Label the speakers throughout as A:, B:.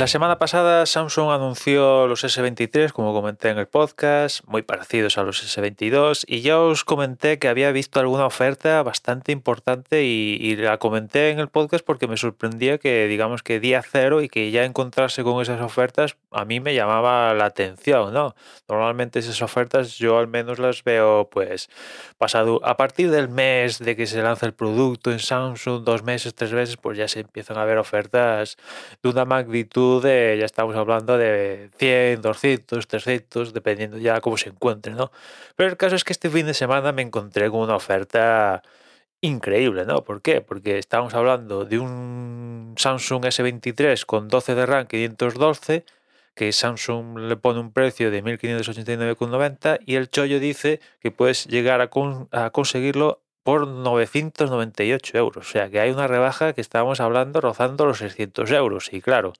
A: La semana pasada Samsung anunció los S23, como comenté en el podcast, muy parecidos a los S22, y ya os comenté que había visto alguna oferta bastante importante y, la comenté en el podcast porque me sorprendía que, digamos que día cero y que ya encontrarse con esas ofertas a mí me llamaba la atención, ¿no? Normalmente esas ofertas yo al menos las veo pues pasado a partir del mes de que se lanza el producto en Samsung, dos meses, tres meses, pues ya se empiezan a ver ofertas de una magnitud de, ya estamos hablando de 100, 200, 300, dependiendo ya cómo se encuentre, ¿no? Pero el caso es que este fin de semana me encontré con una oferta increíble, ¿no? ¿Por qué? Porque estábamos hablando de un Samsung S23 con 12 de RAM 512, que Samsung le pone un precio de 1.589,90 y el chollo dice que puedes llegar a, a conseguirlo por 998 euros. O sea que hay una rebaja que estábamos hablando rozando los 600 euros. Y claro,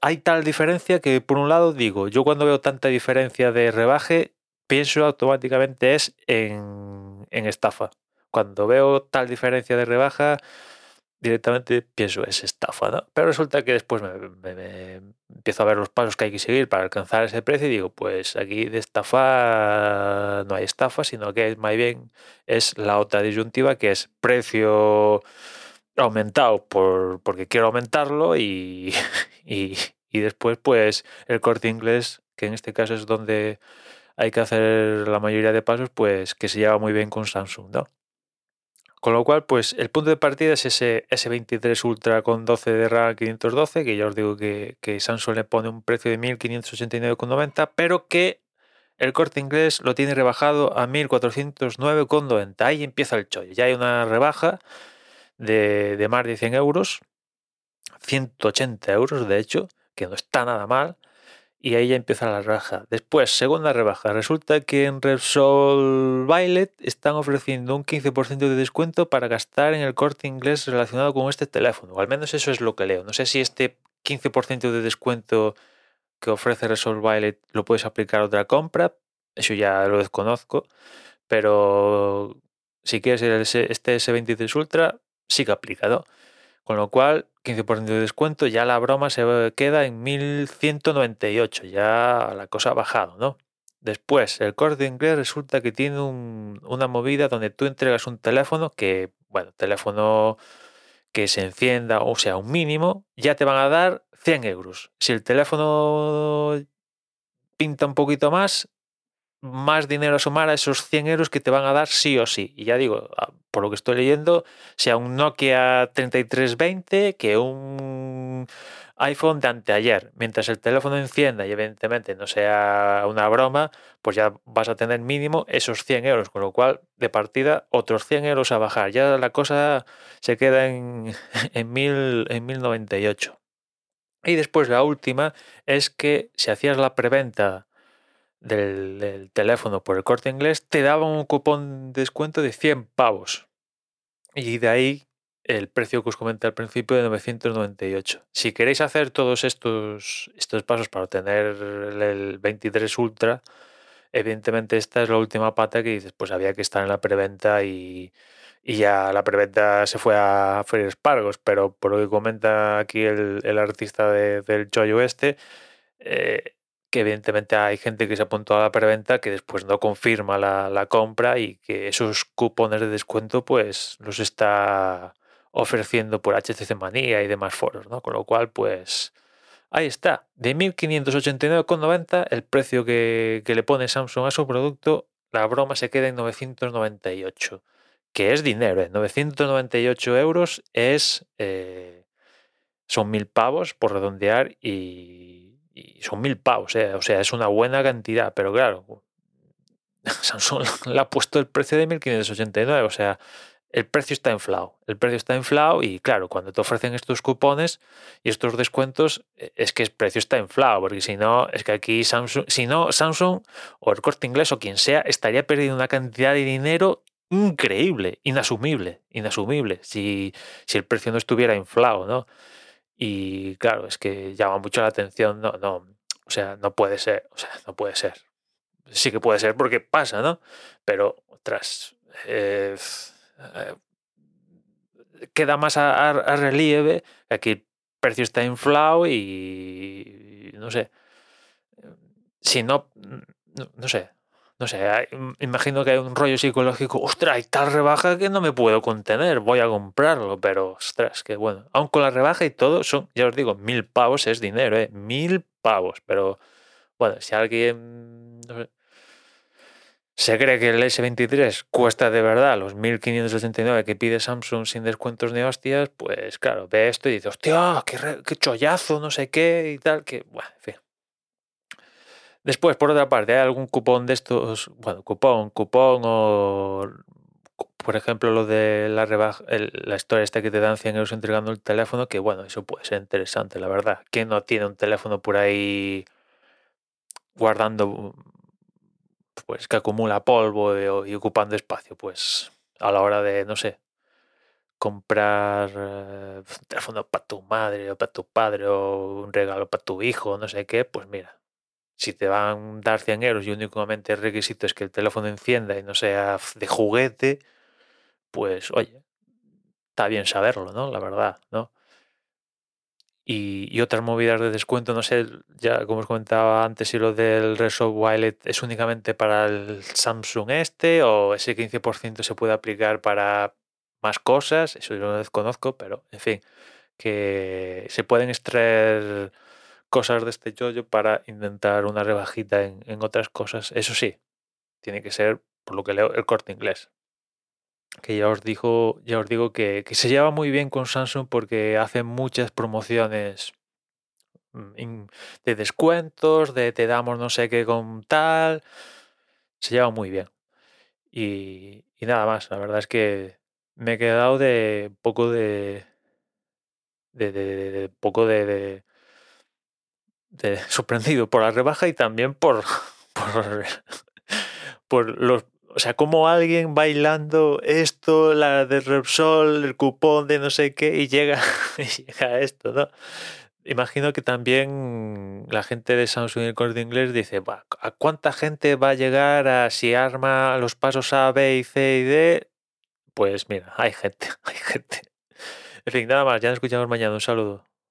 A: hay tal diferencia que por un lado digo, yo cuando veo tanta diferencia de rebaje, pienso automáticamente es en, estafa. Cuando veo tal diferencia de rebaja, directamente pienso es estafa, ¿no? Pero resulta que después me, empiezo a ver los pasos que hay que seguir para alcanzar ese precio y digo, pues aquí de estafa no hay estafa, sino que más bien es la otra disyuntiva que es precio aumentado por, porque quiero aumentarlo y, y, después pues el corte inglés, que en este caso es donde hay que hacer la mayoría de pasos, pues que se lleva muy bien con Samsung, ¿no? Con lo cual, pues el punto de partida es ese S23 Ultra con 12 de RAM 512, que ya os digo que, que Samsung le pone un precio de 1.589,90, pero que el corte inglés lo tiene rebajado a 1.409,90. Ahí empieza el chollo. Ya hay una rebaja de, más de 100 euros, 180 euros de hecho, que no está nada mal, y ahí ya empieza la rebaja. Después, segunda rebaja, resulta que en Repsol Violet están ofreciendo un 15% de descuento para gastar en el corte inglés relacionado con este teléfono, o al menos eso es lo que leo. No sé si este 15% de descuento que ofrece Repsol Violet lo puedes aplicar a otra compra, eso ya lo desconozco, pero si quieres este S23 Ultra, sí que aplicado. Con lo cual, 15% de descuento, ya la broma se queda en 1198, ya la cosa ha bajado, ¿no? Después, el corte inglés resulta que tiene una movida donde tú entregas un teléfono que, bueno, teléfono que se encienda, o sea, un mínimo, ya te van a dar 100 euros. Si el teléfono pinta un poquito más, más dinero a sumar a esos 100 euros que te van a dar sí o sí. Y ya digo, ah, por lo que estoy leyendo, sea un Nokia 3320 que un iPhone de anteayer. Mientras el teléfono encienda y evidentemente no sea una broma, pues ya vas a tener mínimo esos 100 euros, con lo cual de partida otros 100 euros a bajar. Ya la cosa se queda en, en, mil, en 1098. Y después la última es que si hacías la preventa del, teléfono por el corte inglés, te daba un cupón de descuento de 100 pavos. Y de ahí el precio que os comenté al principio de 998. Si queréis hacer todos estos, estos pasos para obtener el 23 Ultra, evidentemente esta es la última pata que dices, pues había que estar en la preventa y, ya la preventa se fue a freír espargos, pero por lo que comenta aquí el, artista del chollo este, eh, que evidentemente hay gente que se apuntó a la preventa que después no confirma la, compra y que esos cupones de descuento pues los está ofreciendo por HTC Manía y demás foros, ¿no? Con lo cual, pues ahí está. De 1.589,90 el precio que, le pone Samsung a su producto, la broma se queda en 998, que es dinero, ¿eh? 998 euros es... Eh, son mil pavos por redondear y y son mil pavos, ¿eh? o sea, es una buena cantidad, pero claro, Samsung le ha puesto el precio de 1589, o sea, el precio está inflado, el precio está inflado y claro, cuando te ofrecen estos cupones y estos descuentos, e, es que el precio está inflado, porque si no, es que aquí Samsung, si no, Samsung o el corte inglés o quien sea, estaría perdiendo una cantidad de dinero increíble, inasumible, inasumible, si, si el precio no estuviera inflado, ¿no? Y claro, es que llama mucho la atención, no, no, o sea, no puede ser, o sea, no puede ser. Sí que puede ser porque pasa, ¿no? Pero tras eh, eh, queda más a, relieve que aquí el precio está inflado y no sé. Si no, no, sé, no sé, imagino que hay un rollo psicológico, ostras, hay tal rebaja que no me puedo contener, voy a comprarlo, pero ostras, que bueno, aun con la rebaja y todo, son, ya os digo, mil pavos es dinero, ¿eh? Mil pavos, pero bueno, si alguien se cree que el S23 cuesta de verdad los 1589 que pide Samsung sin descuentos ni hostias, pues claro, ve esto y dice, hostia, qué, qué chollazo, no sé qué y tal, que, bueno, en fin. Después, por otra parte, hay algún cupón de estos, bueno, cupón, cupón o, por ejemplo, lo de la rebaja, la historia esta que te dan 100 euros entregando el teléfono, que bueno, eso puede ser interesante, la verdad. ¿Quién no tiene un teléfono por ahí guardando, pues que acumula polvo y ocupando espacio? Pues a la hora de, no sé, comprar eh, un teléfono para tu madre o para tu padre o un regalo para tu hijo, no sé qué, pues mira, si te van a dar 100 euros y únicamente el requisito es que el teléfono encienda y no sea de juguete, pues oye, está bien saberlo, ¿no? La verdad, ¿no? Y, otras movidas de descuento, no sé, ya como os comentaba antes, si lo del Resolve Wallet es únicamente para el Samsung este o ese 15% se puede aplicar para más cosas, eso yo lo desconozco, pero en fin, que se pueden extraer cosas de este yoyo para intentar una rebajita en, otras cosas. Eso sí, tiene que ser, por lo que leo, el corte inglés. Que ya os, digo, ya os digo que, se lleva muy bien con Samsung porque hace muchas promociones mm, de descuentos, de te damos no sé qué con tal. Se lleva muy bien. Y, nada más, la verdad es que me he quedado de poco de, de poco de, sorprendido por la rebaja y también por, por, los... O sea, como alguien bailando esto, la de Repsol, el cupón de no sé qué, y llega, llega a esto, ¿no? Imagino que también la gente de Samsung y el corte inglés dice, ¿a cuánta gente va a llegar a si arma los pasos A, B y C y D? Pues mira, hay gente, hay gente. En fin, nada más, ya nos escuchamos mañana. Un saludo.